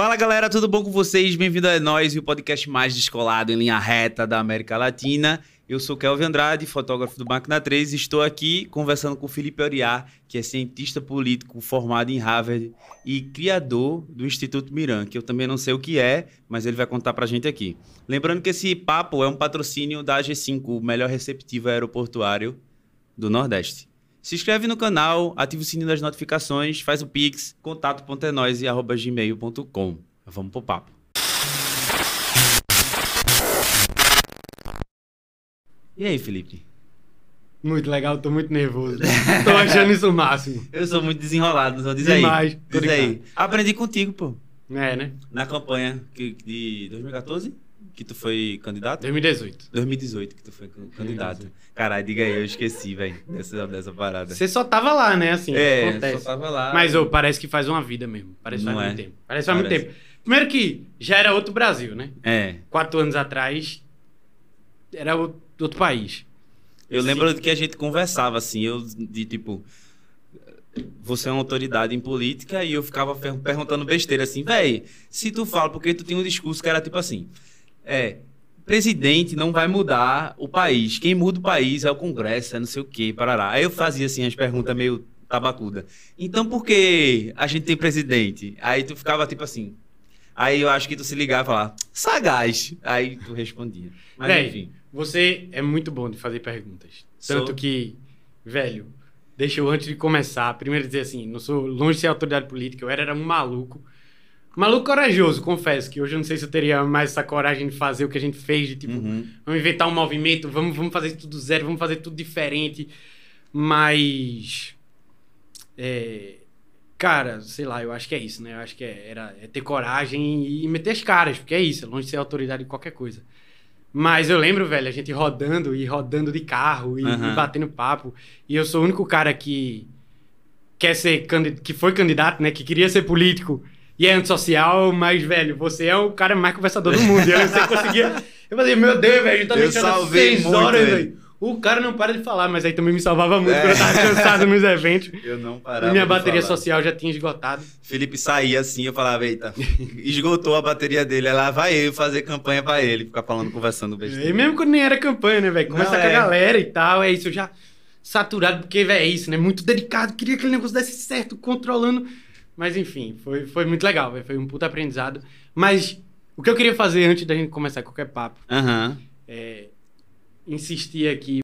Fala galera, tudo bom com vocês? Bem-vindo a nós, o podcast mais descolado em linha reta da América Latina. Eu sou Kelvin Andrade, fotógrafo do Máquina 3 e estou aqui conversando com Felipe Oriá, que é cientista político formado em Harvard e criador do Instituto Miran, que eu também não sei o que é, mas ele vai contar pra gente aqui. Lembrando que esse papo é um patrocínio da AG5, o melhor receptivo aeroportuário do Nordeste. Se inscreve no canal, ativa o sininho das notificações, faz o pix, contato.enoise.gmail.com. Vamos pro papo. E aí, Felipe? Muito legal, tô muito nervoso. tô achando isso o máximo. Eu sou muito desenrolado, só diz aí. Demais, Diz aí. ligado. Aprendi contigo, pô. É, né? Na campanha de 2014, que tu foi candidato? 2018. 2018 que tu foi can- candidato. Caralho, diga aí, eu esqueci, velho, dessa, dessa parada. Você só tava lá, né? Assim, é, acontece. só tava lá. Mas, ô, parece que faz uma vida mesmo. Parece que faz é? muito tempo. Parece que faz muito tempo. Primeiro que já era outro Brasil, né? É. Quatro anos atrás era outro país. Eu lembro que a gente conversava assim, eu de tipo. Você é uma autoridade em política e eu ficava per- perguntando besteira assim, véi, se tu fala, porque tu tinha um discurso que era tipo assim: é, presidente não vai mudar o país, quem muda o país é o Congresso, é não sei o quê, parará. Aí eu fazia assim as perguntas meio tabacuda. Então por que a gente tem presidente? Aí tu ficava tipo assim. Aí eu acho que tu se ligava e falava, sagaz. Aí tu respondia. Mas Véi, enfim. Você é muito bom de fazer perguntas. Sou. Tanto que, velho, deixa eu antes de começar, primeiro dizer assim, não sou longe de ser autoridade política, eu era, era um maluco. Maluco corajoso, confesso, que hoje eu não sei se eu teria mais essa coragem de fazer o que a gente fez, de tipo, Uhum. vamos inventar um movimento, vamos, vamos fazer tudo do zero, vamos fazer tudo diferente. Mas. É, cara, sei lá, eu acho que é isso, né? Eu acho que é, era, é ter coragem e meter as caras, porque é isso, é longe de ser autoridade de qualquer coisa. Mas eu lembro, velho, a gente rodando e rodando de carro e, Aham. e batendo papo. E eu sou o único cara que quer ser que foi candidato, né? Que queria ser político e é antissocial, mas, velho, você é o cara mais conversador do mundo. E eu você conseguia. Eu falei, meu Deus, velho, a gente tá deixando seis muito, horas, velho. O cara não para de falar, mas aí também me salvava muito, É. porque eu tava cansado nos eventos. Eu não E parava. minha bateria falar. social já tinha esgotado. Felipe saía assim, eu falava, eita, esgotou a bateria dele. Aí lá vai eu fazer campanha pra ele, ficar falando, conversando besteira. E mesmo quando nem era campanha, né, velho? Começa Não, com a é. galera e tal, é isso, eu já saturado, porque, velho, é isso, né? Muito dedicado, queria que aquele negócio desse certo, controlando. Mas enfim, foi, foi muito legal. Foi um puta aprendizado. Mas o que eu queria fazer antes da gente começar qualquer papo Aham. é insistir aqui